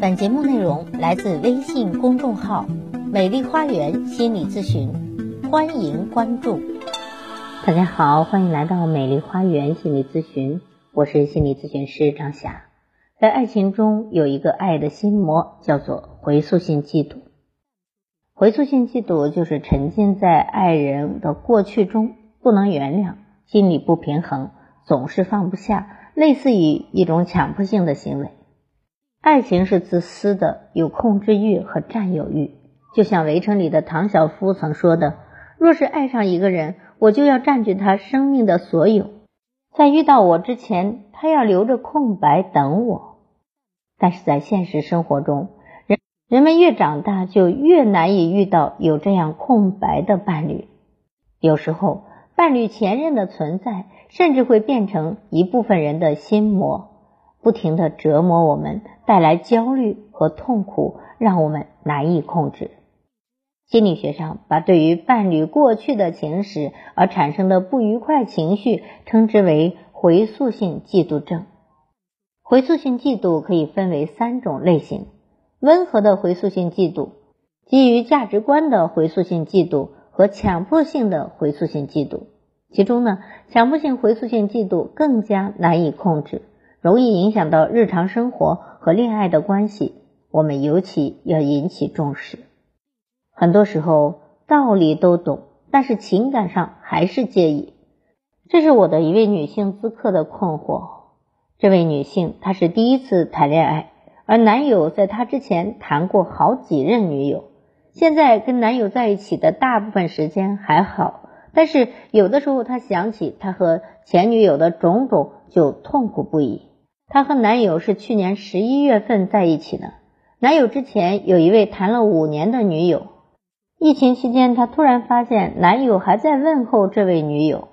本节目内容来自微信公众号“美丽花园心理咨询”，欢迎关注。大家好，欢迎来到美丽花园心理咨询，我是心理咨询师张霞。在爱情中有一个爱的心魔，叫做回溯性嫉妒。回溯性嫉妒就是沉浸在爱人的过去中，不能原谅，心理不平衡，总是放不下，类似于一种强迫性的行为。爱情是自私的，有控制欲和占有欲。就像《围城》里的唐晓夫曾说的：“若是爱上一个人，我就要占据他生命的所有，在遇到我之前，他要留着空白等我。”但是在现实生活中，人人们越长大，就越难以遇到有这样空白的伴侣。有时候，伴侣前任的存在，甚至会变成一部分人的心魔。不停的折磨我们，带来焦虑和痛苦，让我们难以控制。心理学上把对于伴侣过去的情史而产生的不愉快情绪，称之为回溯性嫉妒症。回溯性嫉妒可以分为三种类型：温和的回溯性嫉妒、基于价值观的回溯性嫉妒和强迫性的回溯性嫉妒。其中呢，强迫性回溯性嫉妒更加难以控制。容易影响到日常生活和恋爱的关系，我们尤其要引起重视。很多时候道理都懂，但是情感上还是介意。这是我的一位女性咨客的困惑。这位女性她是第一次谈恋爱，而男友在她之前谈过好几任女友。现在跟男友在一起的大部分时间还好，但是有的时候她想起她和前女友的种种，就痛苦不已。她和男友是去年十一月份在一起的。男友之前有一位谈了五年的女友，疫情期间，她突然发现男友还在问候这位女友，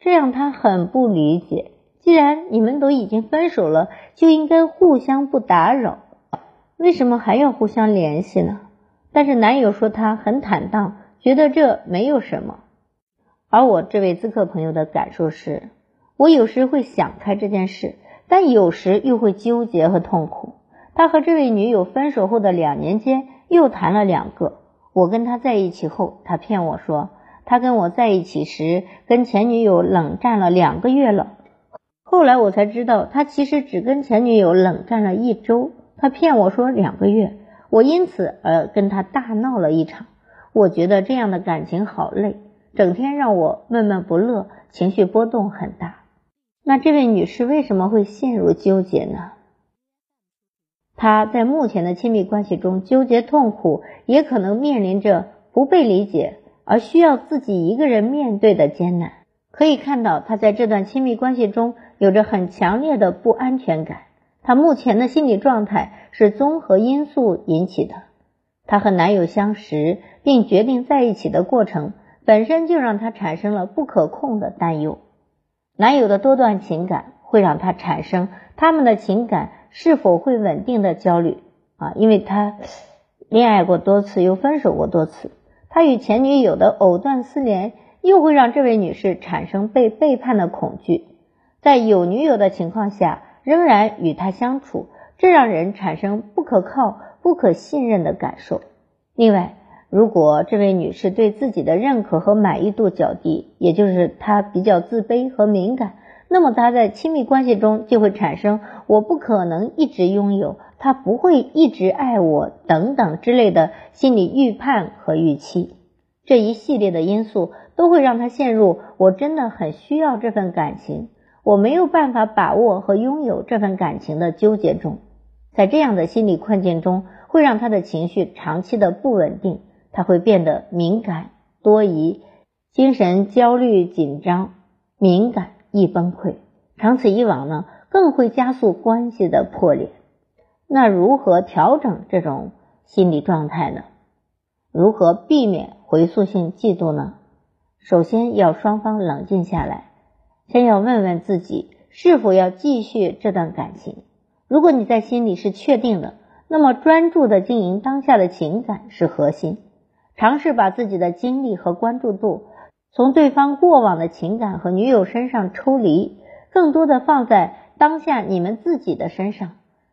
这让她很不理解。既然你们都已经分手了，就应该互相不打扰，为什么还要互相联系呢？但是男友说他很坦荡，觉得这没有什么。而我这位咨客朋友的感受是，我有时会想开这件事。但有时又会纠结和痛苦。他和这位女友分手后的两年间，又谈了两个。我跟他在一起后，他骗我说他跟我在一起时跟前女友冷战了两个月了。后来我才知道，他其实只跟前女友冷战了一周。他骗我说两个月，我因此而跟他大闹了一场。我觉得这样的感情好累，整天让我闷闷不乐，情绪波动很大。那这位女士为什么会陷入纠结呢？她在目前的亲密关系中纠结痛苦，也可能面临着不被理解而需要自己一个人面对的艰难。可以看到，她在这段亲密关系中有着很强烈的不安全感。她目前的心理状态是综合因素引起的。她和男友相识并决定在一起的过程，本身就让她产生了不可控的担忧。男友的多段情感会让他产生他们的情感是否会稳定的焦虑啊，因为他恋爱过多次又分手过多次，他与前女友的藕断丝连又会让这位女士产生被背叛的恐惧，在有女友的情况下仍然与他相处，这让人产生不可靠、不可信任的感受。另外，如果这位女士对自己的认可和满意度较低，也就是她比较自卑和敏感，那么她在亲密关系中就会产生“我不可能一直拥有”“他不会一直爱我”等等之类的心理预判和预期。这一系列的因素都会让她陷入“我真的很需要这份感情，我没有办法把握和拥有这份感情”的纠结中。在这样的心理困境中，会让她的情绪长期的不稳定。他会变得敏感、多疑、精神焦虑、紧张、敏感、易崩溃。长此以往呢，更会加速关系的破裂。那如何调整这种心理状态呢？如何避免回溯性嫉妒呢？首先要双方冷静下来，先要问问自己是否要继续这段感情。如果你在心里是确定的，那么专注的经营当下的情感是核心。尝试把自己的精力和关注度从对方过往的情感和女友身上抽离，更多的放在当下你们自己的身上。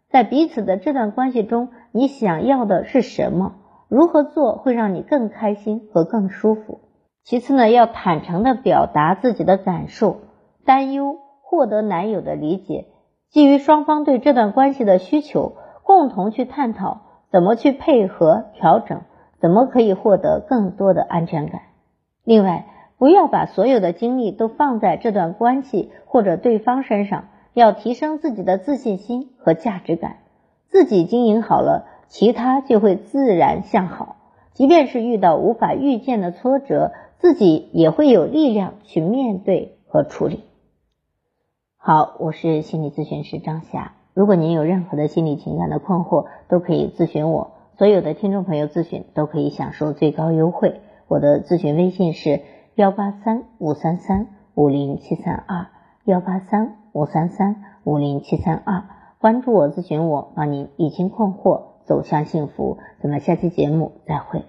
在彼此的这段关系中，你想要的是什么？如何做会让你更开心和更舒服？其次呢，要坦诚的表达自己的感受、担忧，获得男友的理解。基于双方对这段关系的需求，共同去探讨怎么去配合调整，怎么可以获得更多的安全感。另外，不要把所有的精力都放在这段关系或者对方身上，要提升自己的自信心和价值感。自己经营好了，其他就会自然向好。即便是遇到无法预见的挫折，自己也会有力量去面对和处理。好，我是心理咨询师张霞。如果您有任何的心理情感的困惑，都可以咨询我。所有的听众朋友咨询都可以享受最高优惠。我的咨询微信是幺八三五三三五零七三二幺八三五三三五零七三二。关注我，咨询我，帮您理清困惑，走向幸福。咱们下期节目再会。